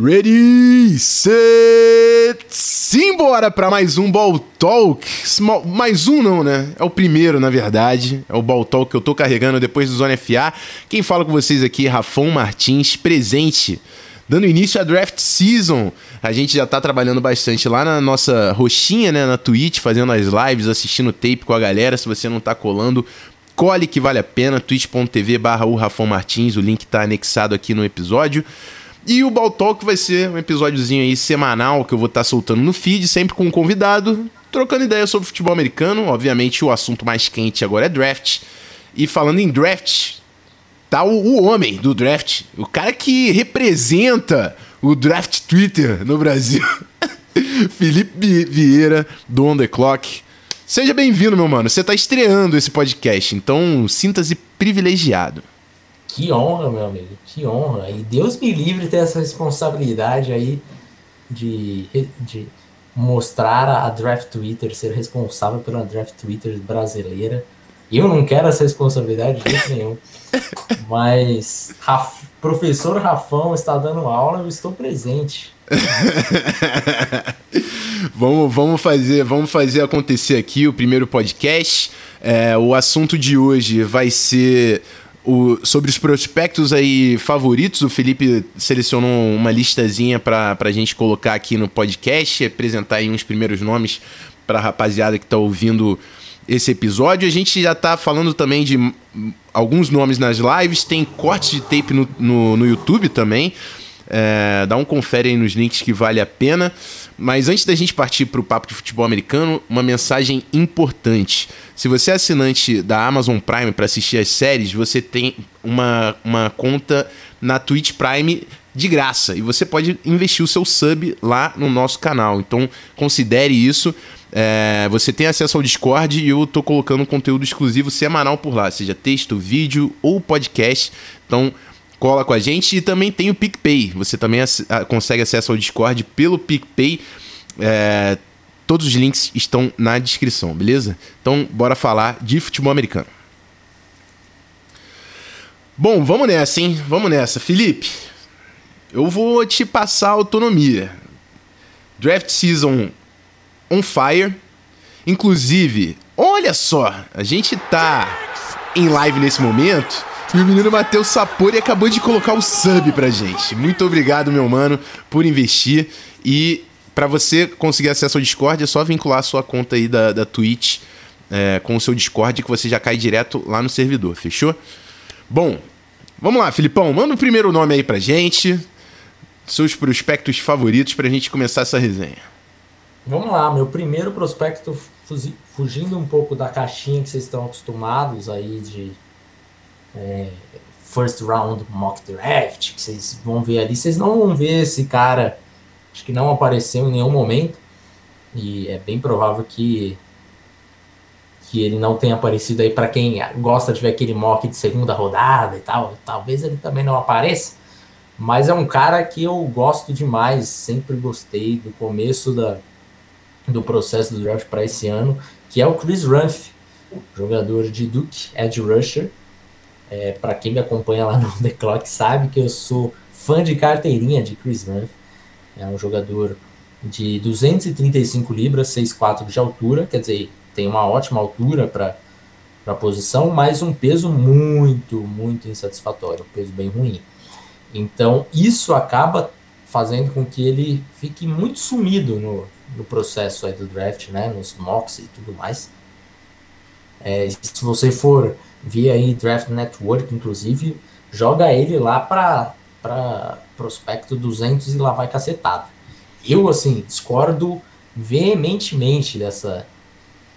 Ready, set, simbora para mais um Ball Talk. Mais um não, né? É o primeiro, na verdade. É o Ball Talk que eu tô carregando depois do Zona FA. Quem fala com vocês aqui é Martins, presente. Dando início à draft season. A gente já tá trabalhando bastante lá na nossa roxinha, né, na Twitch, fazendo as lives, assistindo tape com a galera. Se você não tá colando, cole que vale a pena, twitch.tv barra o Rafão Martins, o link tá anexado aqui no episódio. E o Talk vai ser um episódiozinho aí semanal que eu vou estar tá soltando no feed, sempre com um convidado, trocando ideias sobre futebol americano. Obviamente, o assunto mais quente agora é draft. E falando em draft, tá o, o homem do draft, o cara que representa o draft Twitter no Brasil. Felipe Vieira, do On The Clock. Seja bem-vindo, meu mano. Você tá estreando esse podcast, então sinta-se privilegiado. Que honra, meu amigo, que honra. E Deus me livre ter essa responsabilidade aí de, de mostrar a Draft Twitter, ser responsável pela Draft Twitter brasileira. Eu não quero essa responsabilidade de jeito nenhum. Mas Raf, professor Rafão está dando aula, eu estou presente. vamos, vamos, fazer, vamos fazer acontecer aqui o primeiro podcast. É, o assunto de hoje vai ser o, sobre os prospectos aí favoritos, o Felipe selecionou uma listazinha para a gente colocar aqui no podcast, apresentar aí uns primeiros nomes para a rapaziada que está ouvindo esse episódio. A gente já está falando também de alguns nomes nas lives, tem cortes de tape no, no, no YouTube também. É, dá um confere aí nos links que vale a pena. Mas antes da gente partir para o papo de futebol americano, uma mensagem importante. Se você é assinante da Amazon Prime para assistir as séries, você tem uma, uma conta na Twitch Prime de graça e você pode investir o seu sub lá no nosso canal. Então considere isso. É, você tem acesso ao Discord e eu tô colocando conteúdo exclusivo semanal por lá, seja texto, vídeo ou podcast. Então cola com a gente e também tem o PicPay. Você também consegue acesso ao Discord pelo PicPay. É, todos os links estão na descrição, beleza? Então, bora falar de futebol americano. Bom, vamos nessa, hein? Vamos nessa. Felipe, eu vou te passar autonomia. Draft season on fire. Inclusive, olha só, a gente tá em live nesse momento e o menino Matheus Sapori acabou de colocar o sub pra gente. Muito obrigado, meu mano, por investir. E para você conseguir acesso ao Discord, é só vincular a sua conta aí da, da Twitch é, com o seu Discord que você já cai direto lá no servidor, fechou? Bom, vamos lá, Filipão, manda o primeiro nome aí pra gente. Seus prospectos favoritos pra gente começar essa resenha. Vamos lá, meu primeiro prospecto, fugindo um pouco da caixinha que vocês estão acostumados aí de é, first round mock draft, que vocês vão ver ali, vocês não vão ver esse cara, acho que não apareceu em nenhum momento, e é bem provável que que ele não tenha aparecido aí para quem gosta de ver aquele mock de segunda rodada e tal, talvez ele também não apareça, mas é um cara que eu gosto demais, sempre gostei do começo da, do processo do draft para esse ano, que é o Chris Rumph, jogador de Duke, edge rusher, é, para quem me acompanha lá no The Clock sabe que eu sou fã de carteirinha de Chris Rumph. É um jogador de 235 libras, 6'4 de altura, quer dizer, tem uma ótima altura para a posição, mas um peso muito, muito insatisfatório, um peso bem ruim. Então, isso acaba fazendo com que ele fique muito sumido no, no processo aí do draft, né, nos mocks e tudo mais. É, se você for via aí Draft Network, inclusive, joga ele lá para prospecto 200 e lá vai cacetado. Eu, assim, discordo veementemente dessa,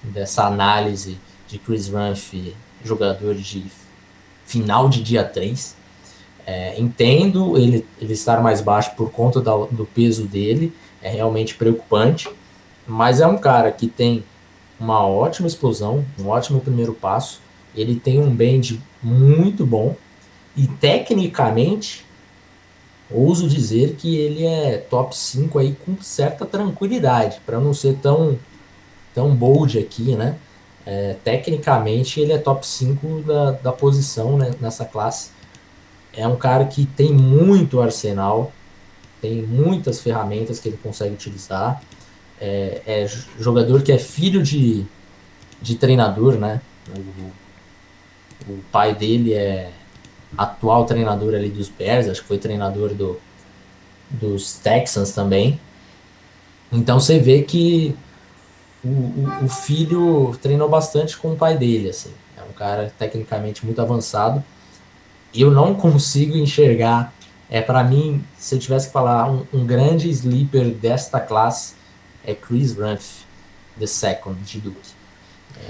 dessa análise de Chris Rumph, jogador de final de dia 3. É, entendo ele, ele estar mais baixo por conta da, do peso dele, é realmente preocupante, mas é um cara que tem uma ótima explosão, um ótimo primeiro passo, ele tem um bend muito bom e tecnicamente ouso dizer que ele é top 5 aí com certa tranquilidade, para não ser tão tão bold aqui, né? É, tecnicamente ele é top 5 da, da posição né, nessa classe. É um cara que tem muito arsenal, tem muitas ferramentas que ele consegue utilizar. É, é jogador que é filho de, de treinador, né? O, pai dele é atual treinador ali dos Bears, acho que foi treinador do, dos Texans também. Então você vê que o, o, o, filho treinou bastante com o pai dele, assim. É um cara tecnicamente muito avançado. E eu não consigo enxergar. É para mim, se eu tivesse que falar um, um, grande sleeper desta classe é Chris Rumph, the second de Duke.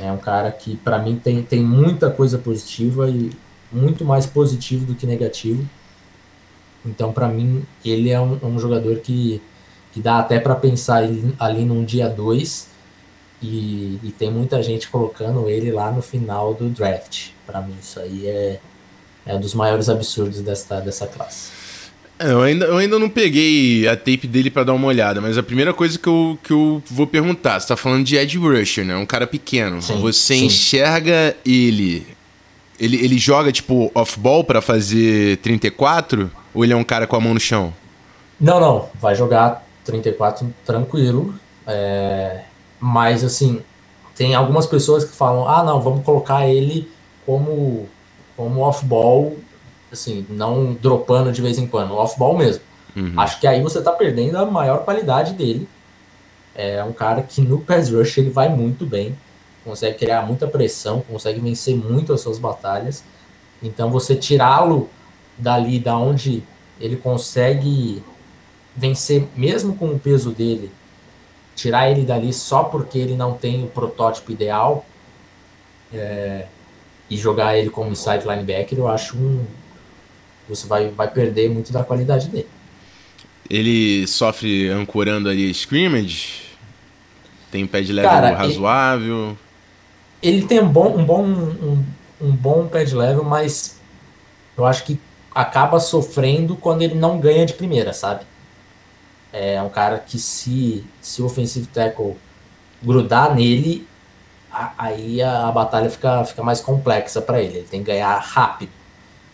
É um cara que para mim tem, tem muita coisa positiva e muito mais positivo do que negativo. Então, para mim, ele é um, um, jogador que, que dá até para pensar ali, num dia 2 e, e, tem muita gente colocando ele lá no final do draft. Para mim, isso aí é, é um dos maiores absurdos dessa, dessa classe. É, eu, ainda, eu ainda não peguei a tape dele para dar uma olhada, mas a primeira coisa que eu, que eu vou perguntar, você tá falando de Ed Rusher, né? Um cara pequeno. Sim, você sim. enxerga ele ele, ele joga, tipo, off-ball para fazer 34? Ou ele é um cara com a mão no chão? Não, não. Vai jogar 34 tranquilo. É... Mas, assim, tem algumas pessoas que falam: ah, não, vamos colocar ele como, como off-ball, assim, não dropando de vez em quando, off-ball mesmo. Uhum. Acho que aí você tá perdendo a maior qualidade dele. É um cara que no pass rush ele vai muito bem consegue criar muita pressão, consegue vencer muito as suas batalhas. Então você tirá-lo dali da onde ele consegue vencer mesmo com o peso dele, tirar ele dali só porque ele não tem o protótipo ideal é, e jogar ele como inside linebacker, eu acho um você vai, vai perder muito da qualidade dele. Ele sofre ancorando ali scrimmage? Tem pé de level Cara, razoável? Ele ele tem um bom, um bom, um, um bom pad level, mas eu acho que acaba sofrendo quando ele não ganha de primeira, sabe? É um cara que se, se o offensive tackle grudar nele, a, aí a, a, batalha fica, fica mais complexa para ele. Ele tem que ganhar rápido.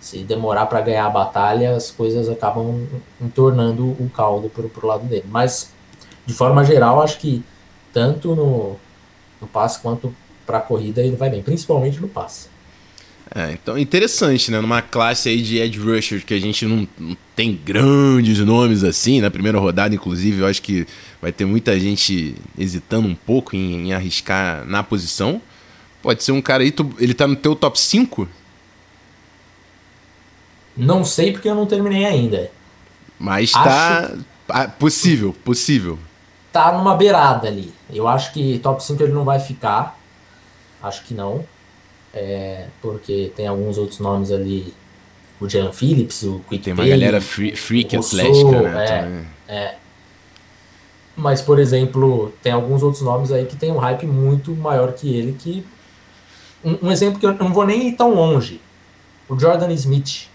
Se demorar para ganhar a batalha, as coisas acabam entornando o caldo pro, pro lado dele. Mas, de forma geral, acho que tanto no, no passe quanto para a corrida ele vai bem, principalmente no passe. É, então interessante, né? Numa classe aí de edge rusher que a gente não, não, tem grandes nomes assim, na primeira rodada, inclusive, eu acho que vai ter muita gente hesitando um pouco em, em arriscar na posição. Pode ser um cara aí, tu, ele tá no teu top 5? Não sei porque eu não terminei ainda. Mas acho... tá ah, possível, possível. Tá numa beirada ali. Eu acho que top 5 ele não vai ficar. Acho que não. É, porque tem alguns outros nomes ali. O Jalen Phillips, o Quick Tem uma Pay, galera free, freak atlética, né? É, é. Mas, por exemplo, tem alguns outros nomes aí que tem um hype muito maior que ele. que Um, um exemplo que eu não vou nem ir tão longe. O Jordan Smith.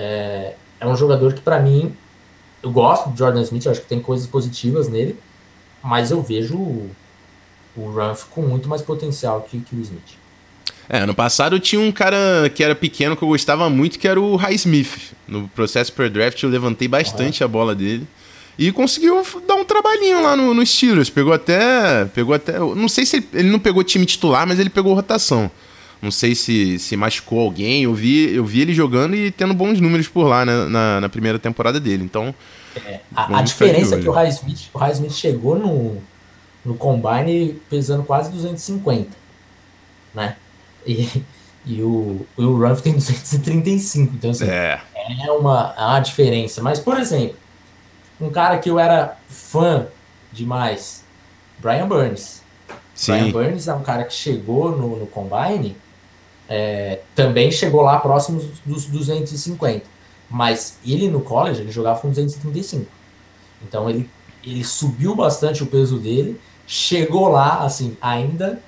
É, é um jogador que, para mim, eu gosto do Jordan Smith, acho que tem coisas positivas nele, mas eu vejo o Ruff com muito mais potencial que, que o Smith. É, ano passado tinha um cara que era pequeno que eu gostava muito, que era o High Smith. No processo per draft eu levantei bastante uhum. a bola dele. E conseguiu dar um trabalhinho lá no, no Steelers. Pegou até. Pegou até. Não sei se ele, ele, não pegou time titular, mas ele pegou rotação. Não sei se, se machucou alguém. Eu vi, eu vi ele jogando e tendo bons números por lá né, na, na primeira temporada dele. Então. É, a, a diferença é que o High Smith, o High Smith chegou no, no combine pesando quase 250, né? E, e o, o Ruff tem 235, então assim, é, é uma, é uma diferença. Mas, por exemplo, um cara que eu era fã demais, Brian Burns. Sim. Brian Burns é um cara que chegou no, no combine, é, também chegou lá próximo dos 250. Mas ele no college, ele jogava com 235. Então ele, ele subiu bastante o peso dele chegou lá, assim, ainda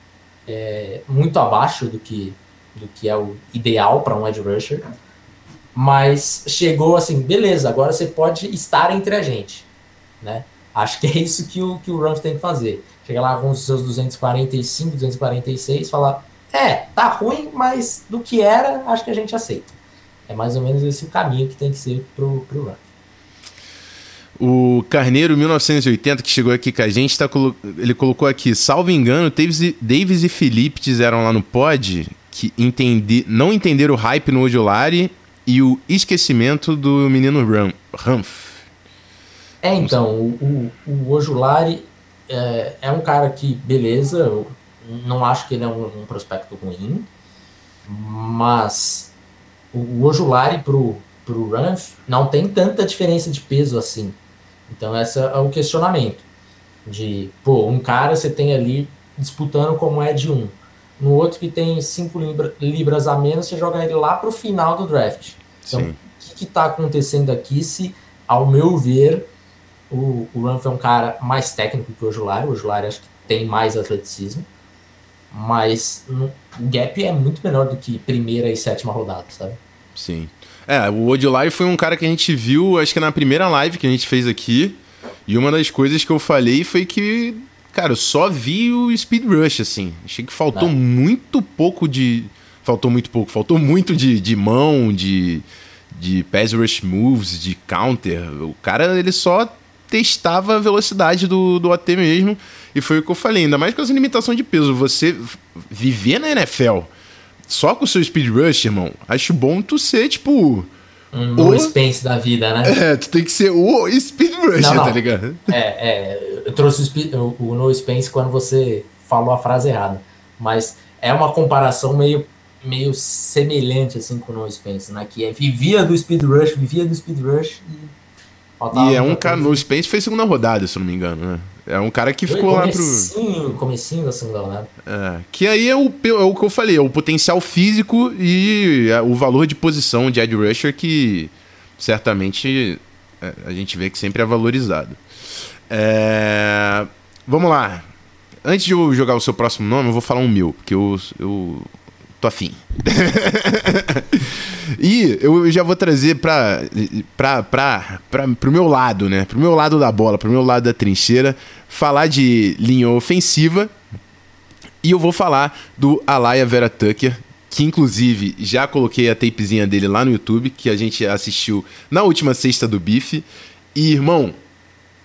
é, muito abaixo do que, do que é o ideal para um edge rusher, mas chegou assim, beleza, agora você pode estar entre a gente, né? Acho que é isso que o, que o Rumph tem que fazer. Chegar lá com os seus 245, 246, falar, é, tá ruim, mas do que era, acho que a gente aceita. É mais ou menos esse o caminho que tem que ser pro, pro Rumph. O Carneiro 1980, que chegou aqui com a gente, tá, ele colocou aqui, salvo engano, Davis, Davis e Felipe disseram lá no pod que entendi, não entenderam o hype no Ojolari e o esquecimento do menino Ram, Ramf. É, então, o, o, o Ojulari é, é, um cara que, beleza, não acho que ele é um, um prospecto ruim, mas o Ojulari pro, pro Ranf não tem tanta diferença de peso assim. Então, esse é o questionamento. De, pô, um cara você tem ali disputando como é de um. No outro que tem 5 libra, libras a menos, você joga ele lá pro final do draft. Então, Sim. o que está acontecendo aqui se, ao meu ver, o, o Ranf é um cara mais técnico que o Ojulari. O Ojulari acho que tem mais atleticismo. Mas o gap é muito menor do que primeira e sétima rodada, sabe? Sim. É, o Ojulari foi um cara que a gente viu, acho que na primeira live que a gente fez aqui. E uma das coisas que eu falei foi que, cara, eu só vi o Speed Rush, assim. Achei que faltou Não. muito pouco de. Faltou muito pouco, faltou muito de, de mão, de, de pass rush moves, de counter. O cara, ele só testava a velocidade do, do AT mesmo. E foi o que eu falei, ainda mais com essa limitação de peso. Você viver na NFL só com o seu speed rush, irmão, acho bom tu ser, tipo. Um no o... Spence da vida, né? É, tu tem que ser o Speed Rush, tá ligado? É, é, eu trouxe o, speed, o, o No Spence quando você falou a frase errada. Mas é uma comparação meio, meio semelhante, assim, com o No Spence, né? Que é vivia do Speed Rush, vivia do Speed Rush e Faltava e é um cara. No Spence fez segunda rodada, se não me engano, né? É um cara que ficou lá pro. Comecinho da segunda rodada. É. Que aí é o, é o que eu falei, é o potencial físico e é o valor de posição de Ed Rusher que certamente é, a gente vê que sempre é valorizado. É... Vamos lá. Antes de eu jogar o seu próximo nome, eu vou falar um meu, porque eu, eu tô afim. e eu já vou trazer para pra, pra, pra, pro meu lado, né? Pro meu lado da bola, pro meu lado da trincheira, falar de linha ofensiva. E eu vou falar do Alaya Vera Tucker, que inclusive já coloquei a tapezinha dele lá no YouTube, que a gente assistiu na última sexta do Bife. E, irmão,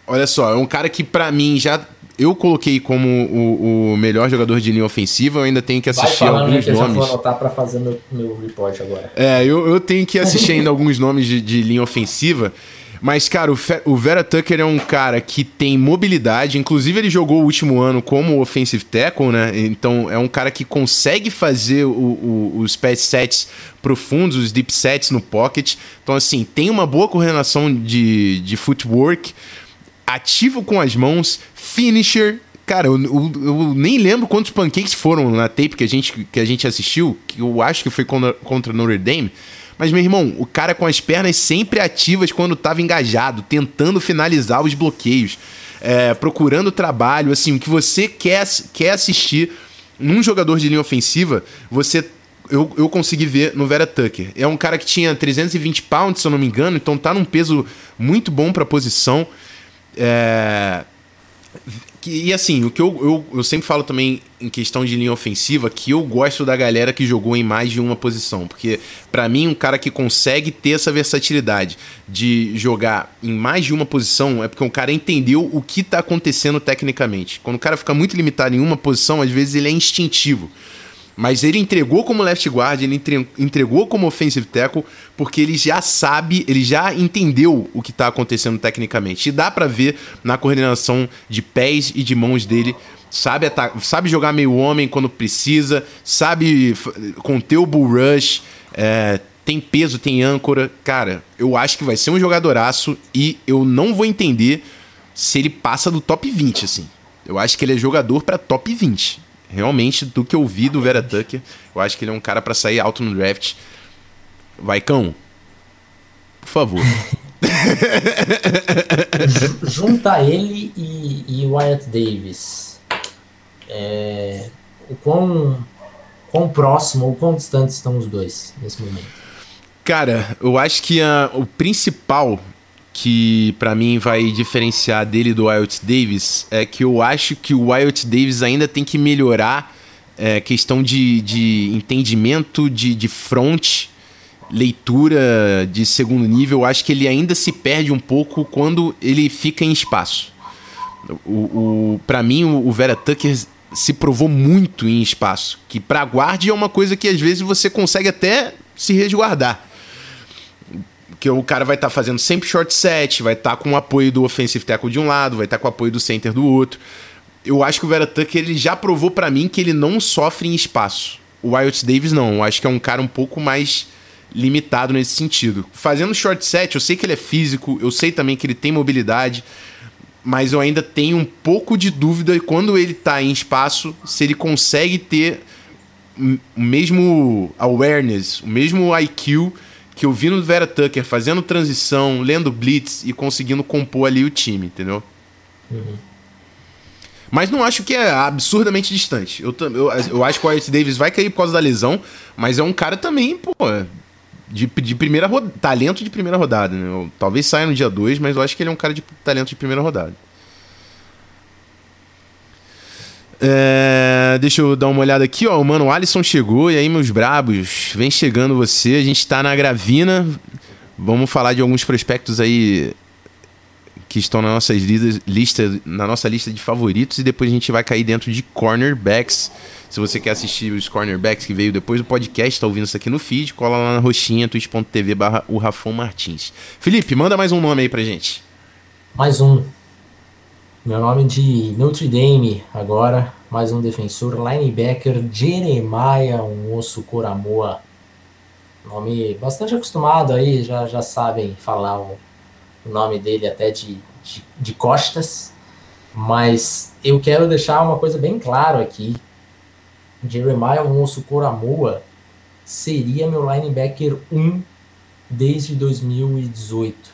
olha só, é um cara que para mim já eu coloquei como o, o, melhor jogador de linha ofensiva, eu ainda tenho que assistir Vai alguns que nomes. Eu vou anotar para fazer meu, meu report agora. É, eu, eu tenho que assistir ainda alguns nomes de, de linha ofensiva. Mas, cara, o, Fe o Vera Tucker é um cara que tem mobilidade. Inclusive, ele jogou o último ano como offensive tackle, né? Então, é um cara que consegue fazer o, o, os pass sets profundos, os deep sets no pocket. Então, assim, tem uma boa coordenação de, de footwork ativo com as mãos, finisher. Cara, eu, eu, eu, nem lembro quantos pancakes foram na tape que a gente, que a gente assistiu, que eu acho que foi contra, contra Notre Dame. Mas, meu irmão, o cara com as pernas sempre ativas quando estava engajado, tentando finalizar os bloqueios, é, procurando trabalho. Assim, o que você quer, quer assistir num jogador de linha ofensiva, você eu, eu consegui ver no Vera Tucker. É um cara que tinha 320 pounds, se eu não me engano, então tá num peso muito bom para a posição. É... E assim, o que eu, eu, eu, sempre falo também em questão de linha ofensiva, que eu gosto da galera que jogou em mais de uma posição. Porque, para mim, um cara que consegue ter essa versatilidade de jogar em mais de uma posição é porque o cara entendeu o que tá acontecendo tecnicamente. Quando o cara fica muito limitado em uma posição, às vezes ele é instintivo. Mas ele entregou como left guard, ele entregou como offensive tackle, porque ele já sabe, ele já entendeu o que está acontecendo tecnicamente. E dá para ver na coordenação de pés e de mãos dele. Sabe, sabe jogar meio homem quando precisa, sabe conter o bull rush, é, tem peso, tem âncora. Cara, eu acho que vai ser um jogadoraço e eu não vou entender se ele passa do top 20, assim. Eu acho que ele é jogador para top 20 realmente, do que eu vi do Vera Tucker, eu acho que ele é um cara para sair alto no draft. Vai, cão. Por favor. Junta ele e, e Wyatt Davis. É, o quão, quão próximo ou quão distante estão os dois nesse momento? Cara, eu acho que a, o principal que para mim vai diferenciar dele do Wyatt Davis é que eu acho que o Wyatt Davis ainda tem que melhorar é, questão de, de entendimento de, de front leitura de segundo nível, eu acho que ele ainda se perde um pouco quando ele fica em espaço. O, o para mim, o, Vera Tucker se provou muito em espaço, que para guarde é uma coisa que às vezes você consegue até se resguardar. Que o cara vai estar tá fazendo sempre short set, vai estar tá com o apoio do offensive tackle de um lado, vai estar tá com o apoio do center do outro. Eu acho que o Vera Tucker ele já provou para mim que ele não sofre em espaço. O Wyatt Davis não, eu acho que é um cara um pouco mais limitado nesse sentido. Fazendo short set, eu sei que ele é físico, eu sei também que ele tem mobilidade, mas eu ainda tenho um pouco de dúvida quando ele está em espaço, se ele consegue ter o mesmo awareness, o mesmo IQ que eu vi no Vera Tucker fazendo transição, lendo blitz e conseguindo compor ali o time, entendeu? Uhum. Mas não acho que é absurdamente distante. Eu, eu, eu acho que o Wyatt Davis vai cair por causa da lesão, mas é um cara também, pô, de, de primeira rodada, talento de primeira rodada. Né? Eu, talvez saia no dia 2, mas eu acho que ele é um cara de talento de primeira rodada. É, deixa eu dar uma olhada aqui, ó. O mano Alisson chegou. E aí, meus brabos, vem chegando você. A gente tá na Gravina. Vamos falar de alguns prospectos aí que estão na nossa lista, na nossa lista de favoritos. E depois a gente vai cair dentro de cornerbacks. Se você quer assistir os cornerbacks que veio depois do podcast, tá ouvindo isso aqui no feed, cola lá na roxinha, twitch.tv barra o Rafão Martins. Felipe, manda mais um nome aí pra gente. Mais um. Meu nome de Notre Dame, agora, mais um defensor, linebacker, Jeremiah, um osso Coramoa. Nome bastante acostumado aí, já, já sabem falar o, o nome dele até de, de, de costas. Mas eu quero deixar uma coisa bem clara aqui. Jeremiah Alonso Coramoa seria meu linebacker 1 desde 2018,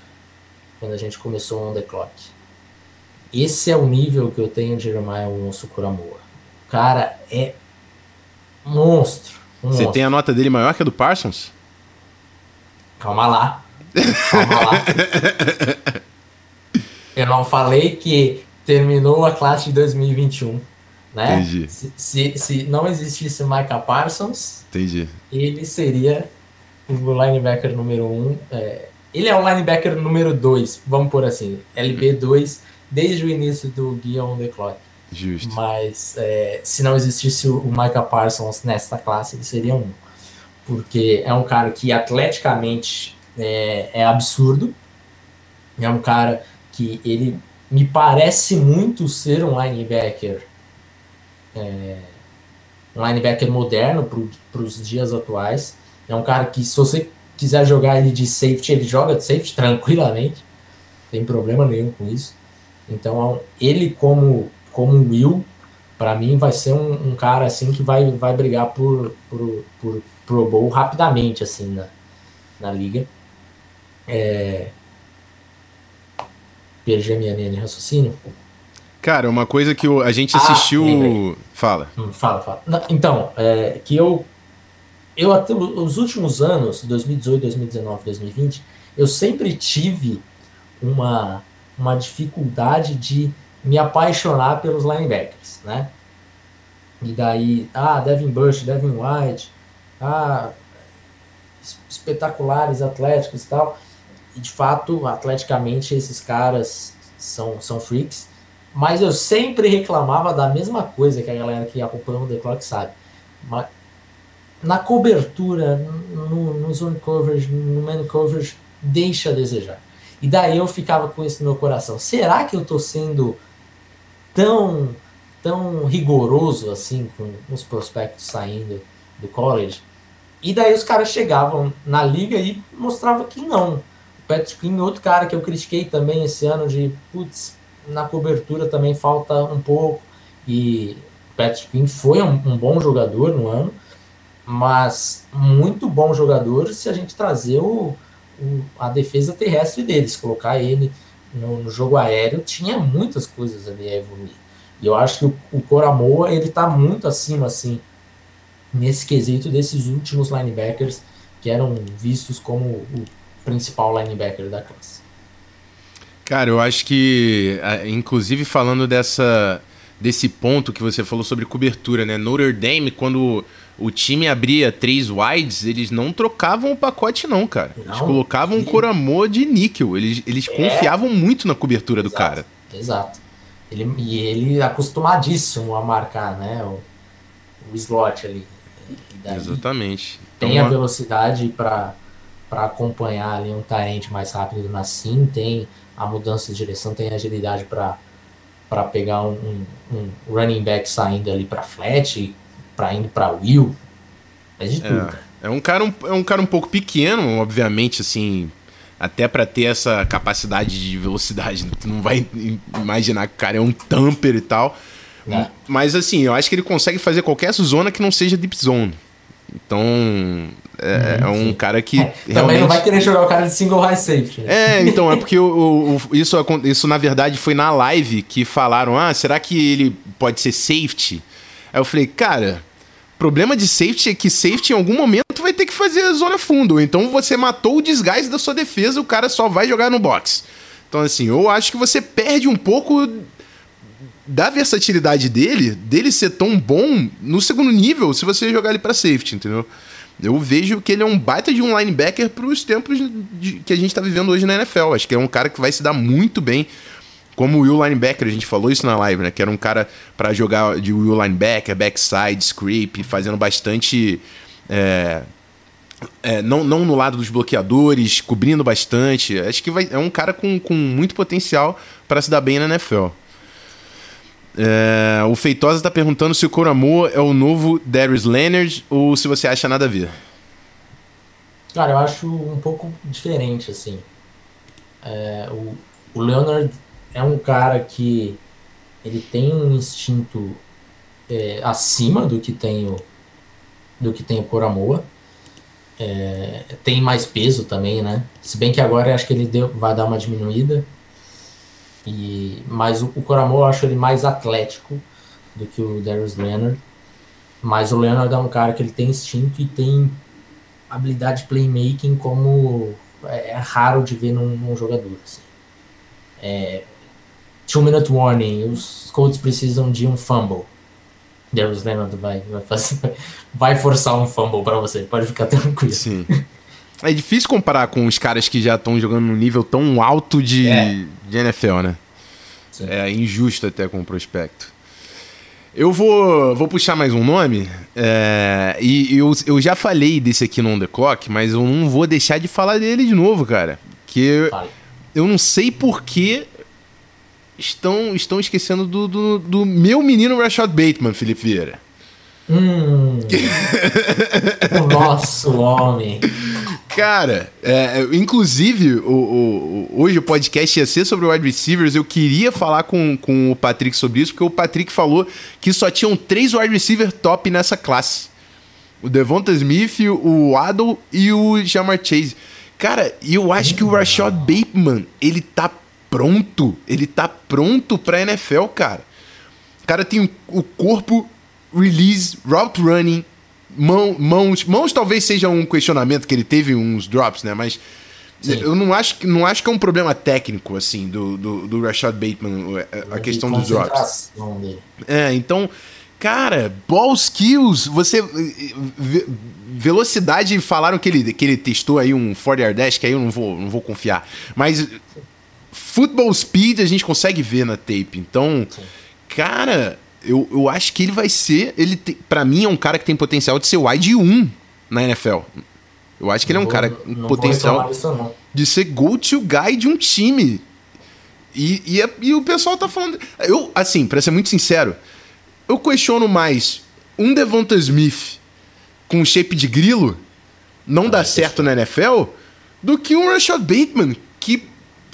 quando a gente começou on the clock. Esse é o nível que eu tenho de Jeremiah Alonso Coramoa. O cara é monstro. Um Você monstro. tem a nota dele maior que a do Parsons? Calma lá. Calma lá. eu não falei que terminou a classe de 2021 né? Entendi. Se, se, se não existisse Micah Parsons, Entendi. ele seria o linebacker número um. É, ele é o linebacker número dois, vamos por assim, LB2, desde o início do Guia on the Clock. Justo. Mas é, se não existisse o Micah Parsons nesta classe, ele seria um. Porque é um cara que atleticamente é, é absurdo. É um cara que ele me parece muito ser um linebacker é, um linebacker moderno para os dias atuais. É um cara que, se você quiser jogar ele de safety, ele joga de safety tranquilamente. Não tem problema nenhum com isso. Então, ele como, como Will, para mim, vai ser um, um, cara assim que vai, vai brigar por, por, por Pro Bowl rapidamente assim na, na liga. É... Perdi a minha linha de raciocínio. Cara, uma coisa que a gente ah, assistiu. Ah, fala. Hum, fala, fala. Então, é, que eu. Eu, até os últimos anos, 2018, 2019, 2020, eu sempre tive uma, uma dificuldade de me apaixonar pelos linebackers, né? E daí, ah, Devin Bush, Devin White, ah, espetaculares atléticos e tal. E de fato, atleticamente, esses caras são, são freaks. Mas eu sempre reclamava da mesma coisa que a galera que acompanha o The Clock sabe. Mas na cobertura, no, no zone coverage, no man coverage, deixa a desejar. E daí eu ficava com isso no meu coração. Será que eu tô sendo tão, tão rigoroso assim com os prospectos saindo do college? E daí os caras chegavam na liga e mostravam que não. O Patrick Quinn, outro cara que eu critiquei também esse ano de, putz, na cobertura também falta um pouco. E Patrick Quinn foi um, um, bom jogador no ano, mas muito bom jogador se a gente trazer o, a defesa terrestre deles, colocar ele no, no, jogo aéreo, tinha muitas coisas ali a evoluir. E eu acho que o, o Coramoa ele está muito acima assim nesse quesito desses últimos linebackers que eram vistos como o principal linebacker da classe. Cara, eu acho que, inclusive falando dessa, desse ponto que você falou sobre cobertura, né? Notre Dame, quando o time abria três wides, eles não trocavam o pacote, não, cara. Não, eles colocavam um coramor de níquel. Eles, eles é. confiavam muito na cobertura Exato. do cara. Exato. Ele, e ele acostumadíssimo a marcar, né? O, o slot ali. Exatamente. Tem então, a velocidade para acompanhar ali um tarente mais rápido na sim, tem a mudança de direção, tem agilidade para para pegar um, um, um, running back saindo ali para flat, para indo para will. É de tudo. É, é um cara um, é um cara um pouco pequeno, obviamente, assim, até para ter essa capacidade de velocidade, tu não vai imaginar que o cara é um tamper e tal. É. Mas assim, eu acho que ele consegue fazer qualquer zona que não seja deep zone. Então, é, é um cara que. É, realmente... Também não vai querer jogar o cara de single high safety. Né? É, então, é porque o, o, isso, isso na verdade foi na live que falaram: ah, será que ele pode ser safety? Aí eu falei, cara, problema de safety é que safety em algum momento vai ter que fazer a zona fundo. Então você matou o desgaste da sua defesa, o cara só vai jogar no box. Então, assim, eu acho que você perde um pouco da versatilidade dele, dele ser tão bom no segundo nível, se você jogar ele para safety, entendeu? Eu vejo que ele é um baita de um linebacker para os tempos de, que a gente está vivendo hoje na NFL. Acho que é um cara que vai se dar muito bem como o Will Linebacker, a gente falou isso na live, né? Que era um cara para jogar de Will Linebacker, backside, scrape, fazendo bastante. É, é, não, não no lado dos bloqueadores, cobrindo bastante. Acho que vai, é um cara com, com muito potencial para se dar bem na NFL. É, o Feitosa está perguntando se o Coramor é o novo Darius Leonard ou se você acha nada a ver. Cara, eu acho um pouco diferente, assim. É, o, o Leonard é um cara que ele tem um instinto é, acima do que tem o, do que tem o Coramoa. É, tem mais peso também, né? Se bem que agora acho que ele deu, vai dar uma diminuída. E, mas o, o Coramor eu acho ele mais atlético do que o Darius Leonard. Mas o Leonard é um cara que ele tem instinto e tem habilidade de playmaking como é, é raro de ver num, num jogador. Assim. É, two minute warning, os Colts precisam de um fumble. Darius Leonard vai, vai, fazer, vai forçar um fumble para você, pode ficar tranquilo. Sim. É difícil comparar com os caras que já estão jogando num nível tão alto de, é. de NFL, né? Sim. É injusto até com o prospecto. Eu vou, vou puxar mais um nome. É, e eu, eu já falei desse aqui no On The Clock, mas eu não vou deixar de falar dele de novo, cara. Que eu, eu não sei por que estão, estão esquecendo do, do, do meu menino Rashad Bateman, Felipe Vieira. Hum, o nosso homem. Cara, é, inclusive, o, o, hoje o podcast ia ser sobre o wide receivers. Eu queria falar com, com o Patrick sobre isso, porque o Patrick falou que só tinham três wide receivers top nessa classe: o Devonta Smith, o Waddle e o Jamar Chase. Cara, eu acho que o Rashad Bateman, ele tá pronto. Ele tá pronto pra NFL, cara. O cara tem o corpo release, route running, mão, mãos. Mãos talvez seja um questionamento que ele teve uns drops, né? Mas Sim. eu não acho, não acho que é um problema técnico, assim, do, do, do Rashad Bateman, a, a questão dos drops. É, então, cara, ball skills, você. Velocidade, falaram que ele, que ele testou aí um 40 yard dash, que aí eu não vou, não vou confiar. Mas football speed a gente consegue ver na tape. Então, Sim. cara, eu, eu acho que ele vai ser. Ele para mim é um cara que tem potencial de ser wide 1 na NFL. Eu acho que ele é um cara com potencial de ser go-to guy de um time. E, e, é, e, o pessoal tá falando. Eu, assim, pra ser muito sincero, eu questiono mais um Devonta Smith com shape de grilo não ah, dá certo na NFL do que um Rashad Bateman que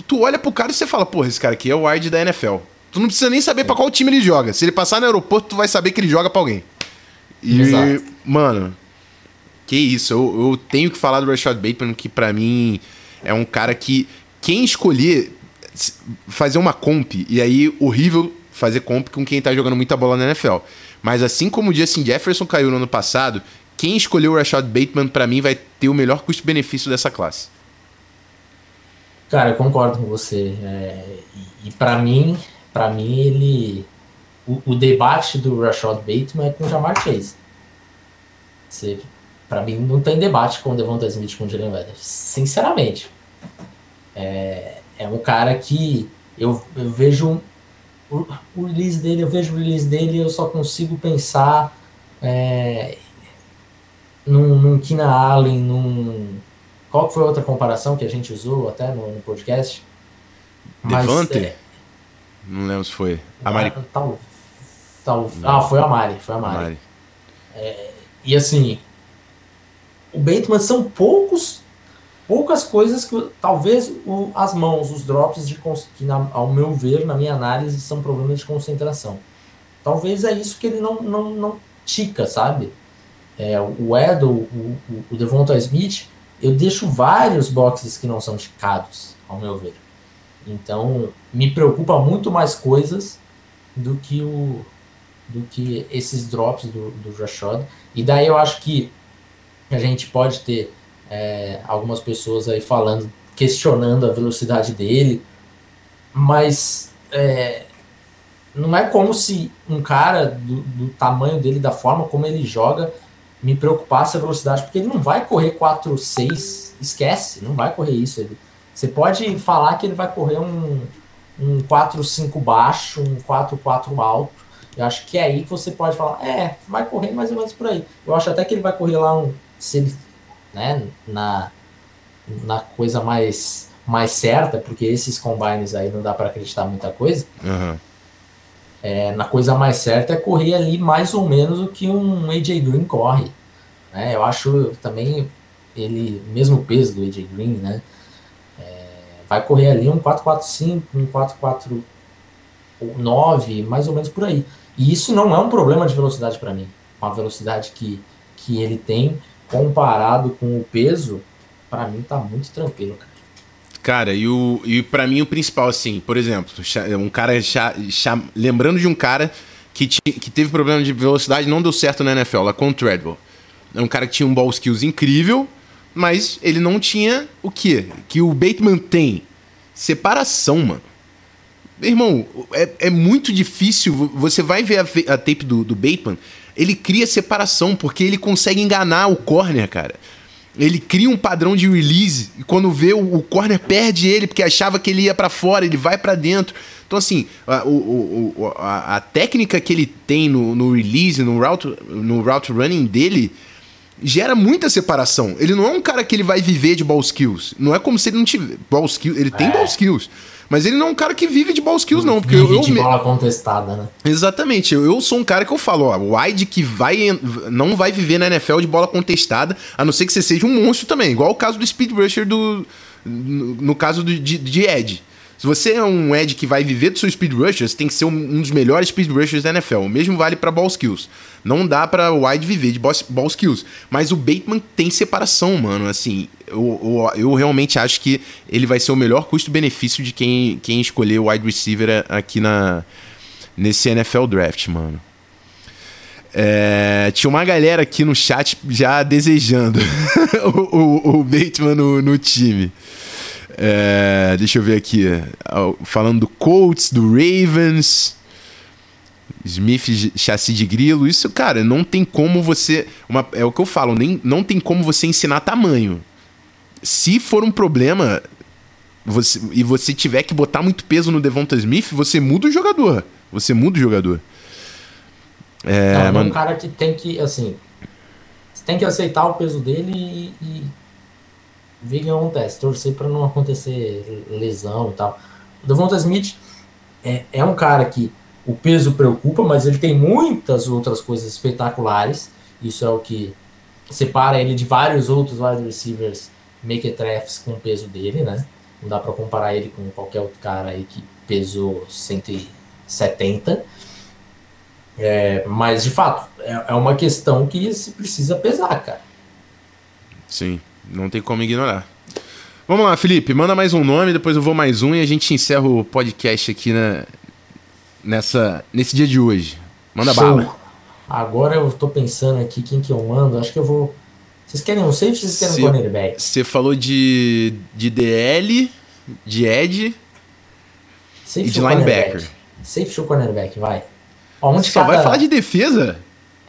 tu olha pro cara e você fala, porra, esse cara aqui é o wide da NFL. Tu não precisa nem saber para qual time ele joga. Se ele passar no aeroporto, tu vai saber que ele joga para alguém. E, Exato. mano, que isso. Eu, eu, tenho que falar do Rashad Bateman, que para mim é um cara que quem escolher fazer uma comp, e aí horrível fazer comp com quem tá jogando muita bola na NFL. Mas assim como o Justin Jefferson caiu no ano passado, quem escolheu o Rashad Bateman, para mim, vai ter o melhor custo-benefício dessa classe. Cara, eu concordo com você. É, e, para mim, para mim ele o, o, debate do Rashad Bateman é com o Jamar Chase. Você, pra mim, não tem debate com o Devonta Smith com o Jalen Weather. Sinceramente. É, é um cara que eu, eu vejo o, o, release dele, eu vejo o release dele eu só consigo pensar é, num, num Kina Allen, num. Qual foi a outra comparação que a gente usou até no, no podcast? Devante? É, não lembro se foi. A Mari. Tal, tal, ah, foi a Mari. Foi a Mari. Mari. É, e assim, o Bateman são poucos poucas coisas que talvez o, as mãos, os drops de que na, ao meu ver, na minha análise, são problemas de concentração. Talvez é isso que ele não não, não tica, sabe? É, o Edel, o, o, o Devonta Smith, eu deixo vários boxes que não são ticados, ao meu ver. Então, me preocupa muito mais coisas do que o do que esses drops do, do Rashad. E daí eu acho que a gente pode ter é, algumas pessoas aí falando, questionando a velocidade dele, mas é, não é como se um cara do, do, tamanho dele, da forma como ele joga, me preocupasse a velocidade, porque ele não vai correr 4, 6, esquece, não vai correr isso. Ele, você pode falar que ele vai correr um, um 4, 5 baixo, um 4, 4 alto. Eu acho que é aí que você pode falar, é, vai correr mais ou menos por aí. Eu acho até que ele vai correr lá um, se ele né, na, na coisa mais, mais certa, porque esses combines aí não dá para acreditar muita coisa. Uhum. É, na coisa mais certa é correr ali mais ou menos o que um AJ Green corre. Né? Eu acho também ele, mesmo peso do AJ Green, né? É, vai correr ali um 445, um 449, mais ou menos por aí. E isso não é um problema de velocidade para mim. Uma velocidade que, que ele tem comparado com o peso, para mim tá muito tranquilo, cara. Cara, e, o, e para mim o principal, assim, por exemplo, um cara. lembrando de um cara que, que teve problema de velocidade não deu certo na NFL, lá com o Treadwell. É um cara que tinha um ball skills incrível, mas ele não tinha o quê? Que o Bateman tem. Separação, mano. Irmão, é, é muito difícil. Você vai ver a, a tape do, do Bateman ele cria separação, porque ele consegue enganar o corner, cara. Ele cria um padrão de release e quando vê o, o corner perde ele porque achava que ele ia para fora, ele vai para dentro. Então, assim, a, o, o, a, a, técnica que ele tem no, no release, no route, no route running dele, gera muita separação. Ele não é um cara que ele vai viver de ball skills. Não é como se ele não tivesse ball skills. Ele tem é. ball skills. Mas ele não é um cara que vive de ball skills, não. Porque vive eu, de bola contestada, né? Exatamente. Eu, eu, sou um cara que eu falo, ó, o wide que vai, não vai viver na NFL de bola contestada, a não ser que você seja um monstro também. Igual o caso do Speed Rusher do. No, no caso do, de, de Ed. Se você é um Ed que vai viver do seu speed rusher, você tem que ser um, dos melhores speed rushers da NFL. O mesmo vale para ball skills. Não dá para wide viver de ball, ball skills. Mas o Bateman tem separação, mano. Assim, eu, eu, eu, realmente acho que ele vai ser o melhor custo-benefício de quem, quem escolher o wide receiver aqui na, nesse NFL Draft, mano. É, tinha uma galera aqui no chat já desejando o, o, o Bateman no, no time. É, deixa eu ver aqui. Falando do Colts, do Ravens. Smith chassi de grilo. Isso, cara, não tem como você. Uma, é o que eu falo, nem, não tem como você ensinar tamanho. Se for um problema você, e você tiver que botar muito peso no Devonta Smith, você muda o jogador. Você muda o jogador. É, não, é mano... um cara que tem que, assim. Você tem que aceitar o peso dele e, e ver que acontece, torcer para não acontecer lesão e tal. O Devonta Smith é, é um cara que o peso preocupa, mas ele tem muitas outras coisas espetaculares. Isso é o que separa ele de vários outros wide receivers mequetrefs com o peso dele, né? Não dá para comparar ele com qualquer outro cara aí que pesou 170. É, mas, de fato, é, é uma questão que se precisa pesar, cara. Sim. Não tem como ignorar. Vamos lá, Felipe, manda mais um nome, depois eu vou mais um e a gente encerra o podcast aqui na, nessa, nesse dia de hoje. Manda Show. bala. Agora eu tô pensando aqui quem que eu mando. Acho que eu vou. Vocês querem um safety ou vocês querem cê, um cornerback? Você falou de, de DL, de Ed safety e de linebacker. Safety ou cornerback, vai. Onde Só cada... vai falar de defesa?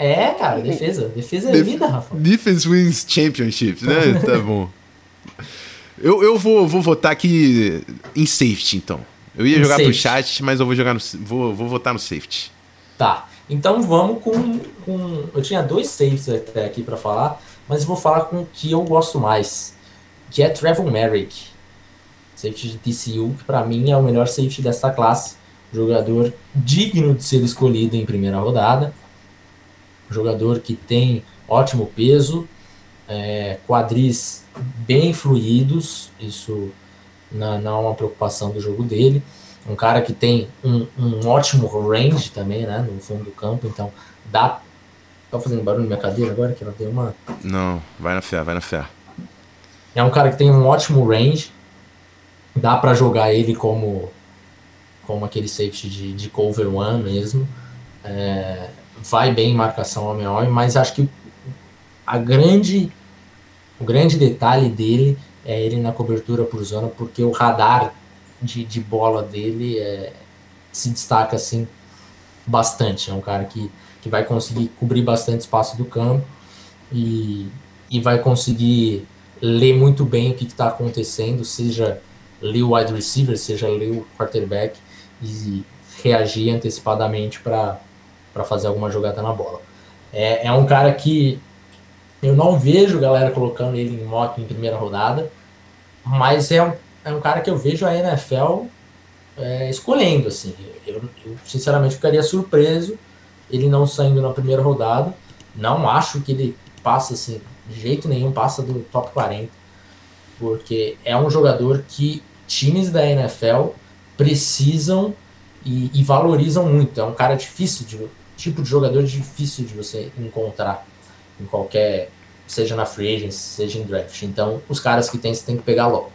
É, cara, defesa. Defesa é vida, Rafa. Defense wins championships, né? tá bom. Eu, eu vou, vou votar aqui em safety, então. Eu ia jogar pro chat, mas eu vou jogar no. Vou, vou votar no safety. Tá. Então vamos com, com. Eu tinha dois safeties até aqui para falar, mas vou falar com o que eu gosto mais, que é Trevor Merrick. Safety de TCU, que para mim é o melhor safety desta classe. Jogador digno de ser escolhido em primeira rodada. Jogador que tem ótimo peso, é, quadris bem fluidos, isso não, não é uma preocupação do jogo dele. Um cara que tem um, um ótimo range também, né, no fundo do campo, então dá. Tá fazendo barulho na minha cadeira agora que ela tem uma. Não, vai na fé, vai na fé. É um cara que tem um ótimo range, dá para jogar ele como como aquele safety de, de cover one mesmo. É, vai bem em marcação homem a homem, mas acho que a grande o grande detalhe dele é ele na cobertura por zona, porque o radar de, de bola dele é, se destaca assim bastante. É um cara que, que vai conseguir cobrir bastante espaço do campo e, e vai conseguir ler muito bem o que está acontecendo, seja ler o wide receiver, seja ler o quarterback e reagir antecipadamente para fazer alguma jogada na bola. É, é um cara que eu não vejo galera colocando ele em mock em primeira rodada, mas é um, é um cara que eu vejo a NFL é, escolhendo, assim. Eu, eu, sinceramente ficaria surpreso ele não saindo na primeira rodada. Não acho que ele passa, assim, de jeito nenhum, passa do top 40. Porque é um jogador que times da NFL precisam e, e valorizam muito. É um cara difícil, de, tipo de jogador difícil de você encontrar em qualquer, seja na free agency, seja em draft. Então, os caras que tem, você tem que pegar logo.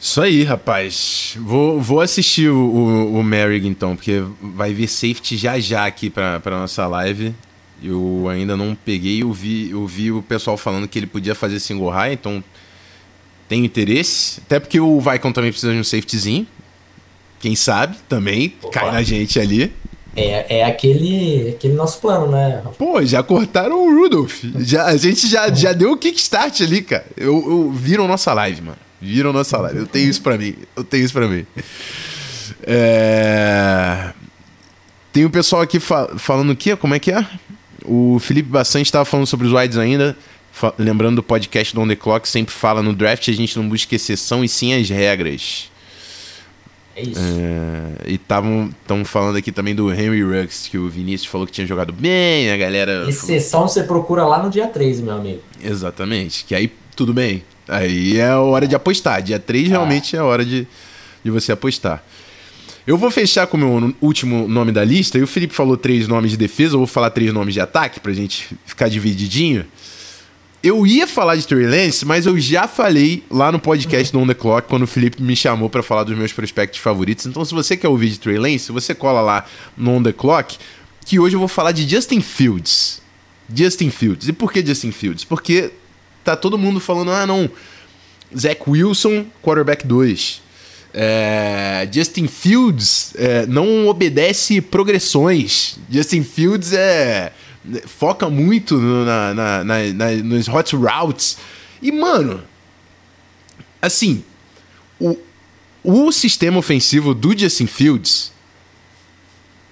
Isso aí, rapaz. Vou, vou assistir o, o, o Merrick então, porque vai vir safety já já aqui para nossa live. Eu ainda não peguei, eu vi, eu vi o pessoal falando que ele podia fazer single high, então tenho interesse. Até porque o Vicon também precisa de um safetyzinho. Quem sabe também Opa. cai na gente ali. É, é aquele, aquele nosso plano, né? Pô, já cortaram o Rudolph. Já, a gente já, já deu o kickstart ali, cara. Eu, eu, viram nossa live, mano. Viram nossa live. Eu tenho isso pra mim. Eu tenho isso pra mim. É... Tem o pessoal aqui fa falando o quê? Como é que é? O Felipe Bastante estava falando sobre os wides ainda. Lembrando do podcast do On The Clock, sempre fala no draft, a gente não busca exceção e sim as regras. É isso. É, e estavam falando aqui também do Henry Ruggs, que o Vinícius falou que tinha jogado bem, a galera. Exceção falou... você procura lá no dia 3, meu amigo. Exatamente. Que aí tudo bem. Aí é a hora de apostar. Dia 3 ah. realmente é a hora de, de você apostar. Eu vou fechar com o meu último nome da lista. E o Felipe falou três nomes de defesa, eu vou falar três nomes de ataque pra gente ficar divididinho. Eu ia falar de Trey Lance, mas eu já falei lá no podcast do On The Clock, quando o Felipe me chamou para falar dos meus prospectos favoritos. Então, se você quer ouvir de Trey Lance, você cola lá no On The Clock, que hoje eu vou falar de Justin Fields. Justin Fields. E por que Justin Fields? Porque tá todo mundo falando, ah, não, Zach Wilson, quarterback 2. É, Justin Fields é, não obedece progressões. Justin Fields é foca muito no, na, na, na, nos hot routes. E, mano, assim, o, o sistema ofensivo do Justin Fields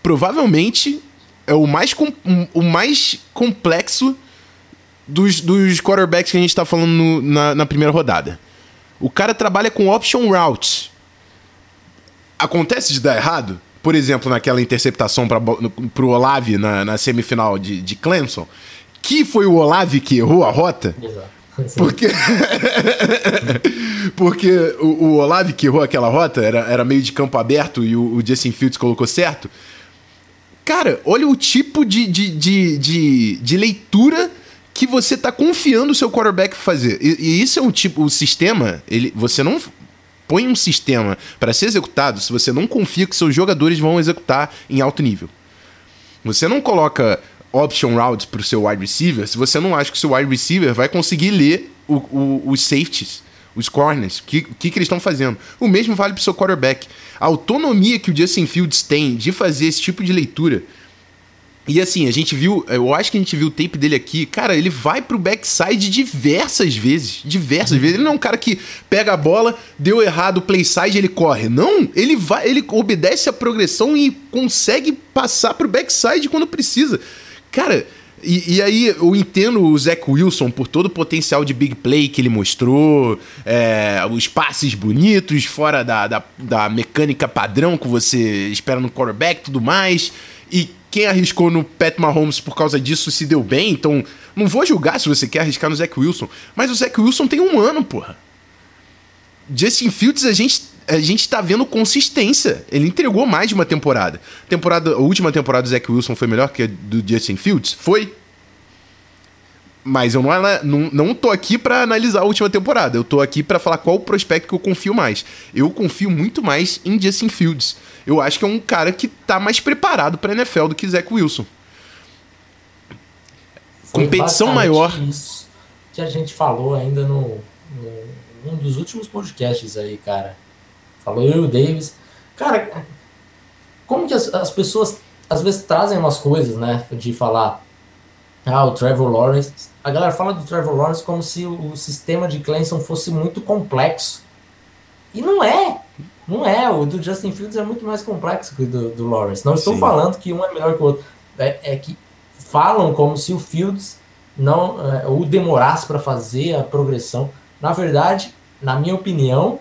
provavelmente é o mais, com, o mais complexo dos, dos quarterbacks que a gente tá falando no, na, na primeira rodada. O cara trabalha com option routes. Acontece de dar errado? Por exemplo, naquela interceptação para o Olave na, na semifinal de, de Clemson, que foi o Olave que errou a rota. Exato. Porque, porque o, o Olave que errou aquela rota era, era meio de campo aberto e o, o Justin Fields colocou certo. Cara, olha o tipo de, de, de, de, de leitura que você tá confiando o seu quarterback fazer. E, e isso é um tipo, o sistema, ele, você não põe um sistema para ser executado se você não confia que seus jogadores vão executar em alto nível. Você não coloca option routes para o seu wide receiver se você não acha que o seu wide receiver vai conseguir ler o, o, os safeties os corners, o que, que, que eles estão fazendo. O mesmo vale para o seu quarterback. A autonomia que o Justin Fields tem de fazer esse tipo de leitura. E assim, a gente viu, eu acho que a gente viu o tape dele aqui. Cara, ele vai pro backside diversas vezes. Diversas vezes. Ele não é um cara que pega a bola, deu errado o play side ele corre. Não, ele vai, ele obedece a progressão e consegue passar pro backside quando precisa. Cara, e, e, aí eu entendo o Zach Wilson por todo o potencial de big play que ele mostrou, é, os passes bonitos, fora da, da, da, mecânica padrão que você espera no quarterback tudo mais. E quem arriscou no Pat Mahomes por causa disso se deu bem, então não vou julgar se você quer arriscar no Zach Wilson. Mas o Zach Wilson tem um ano, porra. Justin Fields, a gente, a gente tá vendo consistência. Ele entregou mais de uma temporada. Temporada, a última temporada do Zach Wilson foi melhor que a do Justin Fields? Foi. Mas eu não, não, não tô aqui para analisar a última temporada. Eu tô aqui para falar qual o prospecto que eu confio mais. Eu confio muito mais em Justin Fields. Eu acho que é um cara que tá mais preparado pra NFL do que Zach Wilson. Foi Competição maior. Isso que a gente falou ainda no, no um dos últimos podcasts aí, cara. Falou eu e o Davis. Cara, como que as, as pessoas às vezes trazem umas coisas, né? De falar, ah, o Trevor Lawrence. A galera fala do Trevor Lawrence como se o, sistema de Clemson fosse muito complexo. E não é. Não é. O do Justin Fields é muito mais complexo que o do, do Lawrence. Não estou Sim. falando que um é melhor que o outro. É, é que falam como se o Fields não é, o demorasse para fazer a progressão. Na verdade, na minha opinião,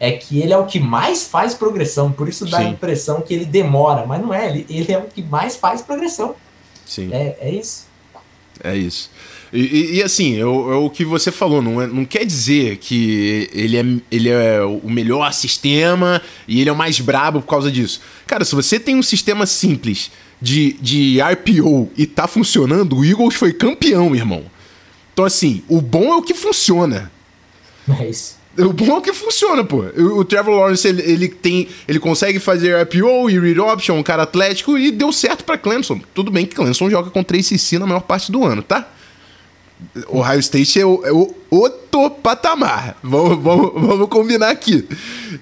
é que ele é o que mais faz progressão, por isso dá Sim. a impressão que ele demora, mas não é, ele, ele é o que mais faz progressão. Sim. É, é isso. É isso. E, e, e assim, é o, é o, que você falou, não, é, não quer dizer que ele é, ele é o melhor sistema e ele é o mais brabo por causa disso. Cara, se você tem um sistema simples de, de RPO e tá funcionando, o Eagles foi campeão, irmão. Então, assim, o bom é o que funciona. É isso. O bom é que funciona, pô. O, Trevor Lawrence, ele, ele, tem. Ele consegue fazer IPO e read option, um cara atlético, e deu certo pra Clemson. Tudo bem que Clemson joga com 3 CC na maior parte do ano, tá? Ohio State é o, é o outro patamar. Vamos, vamos, vamos combinar aqui.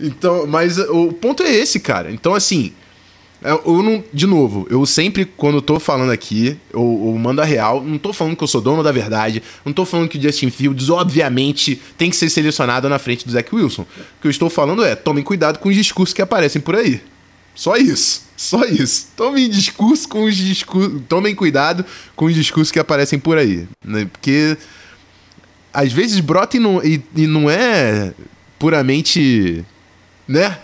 Então, mas o ponto é esse, cara. Então, assim, é, eu não, de novo, eu sempre, quando eu tô falando aqui, eu, mando a real. Não tô falando que eu sou dono da verdade. Não tô falando que o Justin Fields, obviamente, tem que ser selecionado na frente do Zach Wilson. O que eu estou falando é: tomem cuidado com os discursos que aparecem por aí. Só isso. Só isso. Tomem discurso com os discursos. Tomem cuidado com os discursos que aparecem por aí. Né? Porque às vezes brota e não, e, e não é puramente. né?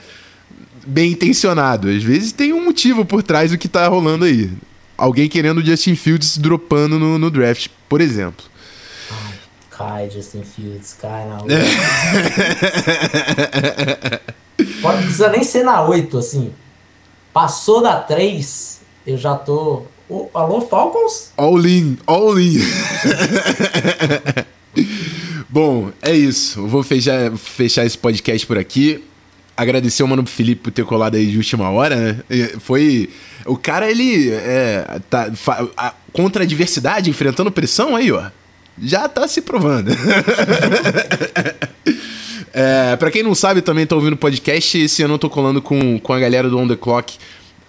Bem intencionado. Às vezes tem um motivo por trás do que tá rolando aí. Alguém querendo o Justin Fields dropando no, no draft, por exemplo. cai, Justin Fields, cai na 8. Pode, precisa nem ser na 8, assim. Passou da 3, eu já tô. Oh, alô, Falcons? All in, all in. Bom, é isso. Eu vou fechar, fechar esse podcast por aqui agradecer o Mano Felipe por ter colado aí de última hora, né? Foi. O cara, ele. É, tá, a, contra a adversidade, enfrentando pressão aí, ó. Já tá se provando. é, pra quem não sabe, também tô ouvindo podcast. Esse ano eu tô colando com, com a galera do On The Clock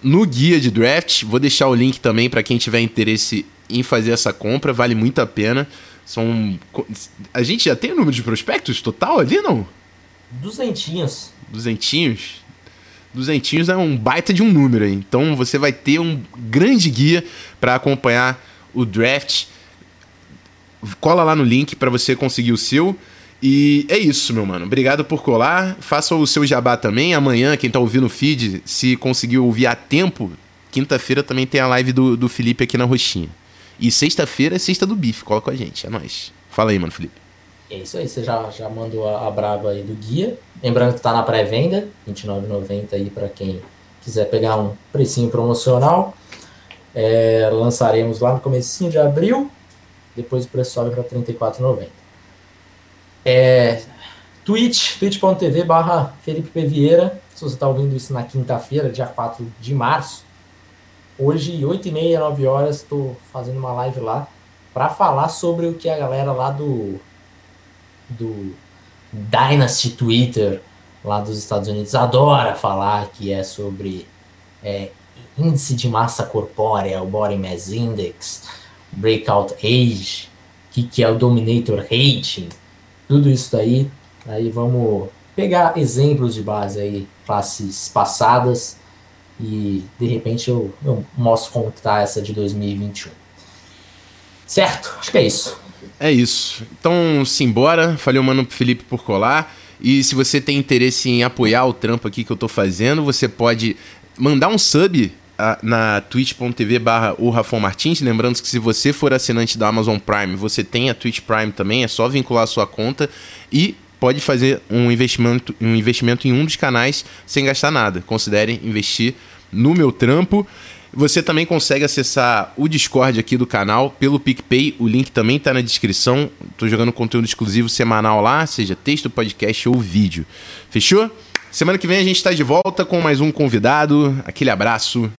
no guia de draft. Vou deixar o link também para quem tiver interesse em fazer essa compra. Vale muito a pena. São. A gente já tem o número de prospectos total ali, não? Duzentinhos duzentinhos, duzentinhos é um baita de um número aí. Então você vai ter um grande guia para acompanhar o draft. Cola lá no link para você conseguir o seu. E é isso, meu mano. Obrigado por colar. Faça o seu jabá também. Amanhã, quem tá ouvindo o feed, se conseguiu ouvir a tempo, quinta-feira também tem a live do, do Felipe aqui na Roxinha. E sexta-feira é sexta do bife. Cola com a gente. É nóis. Fala aí, mano, Felipe. É isso aí, você já, já mandou a, a braba aí do guia. Lembrando que está na pré-venda, R$ 29,90 aí para quem quiser pegar um precinho promocional. É, lançaremos lá no comecinho de abril, depois o preço sobe para R$ 34,90. É, Twitch, twitch.tv barra Felipe P. Vieira. Se você está ouvindo isso na quinta-feira, dia 4 de março, hoje, 8h30, 9 horas, estou fazendo uma live lá para falar sobre o que a galera lá do do Dynasty Twitter lá dos Estados Unidos adora falar que é sobre é, índice de massa corpórea, o Body Mass Index, Breakout Age, o que, que é o Dominator Rating, tudo isso daí. Aí vamos pegar exemplos de base aí, classes passadas, e de repente eu, eu mostro como está essa de 2021. Certo? Acho que é isso. É isso. Então, simbora. Falei o mano Felipe por colar. E se você tem interesse em apoiar o trampo aqui que eu tô fazendo, você pode mandar um sub na twitch.tv barra o Rafon Martins. Lembrando que se você for assinante da Amazon Prime, você tem a Twitch Prime também, é só vincular a sua conta e pode fazer um investimento, um investimento em um dos canais sem gastar nada. Considere investir no meu trampo. Você também consegue acessar o Discord aqui do canal pelo PicPay, o link também está na descrição. Estou jogando conteúdo exclusivo semanal lá, seja texto, podcast ou vídeo. Fechou? Semana que vem a gente está de volta com mais um convidado. Aquele abraço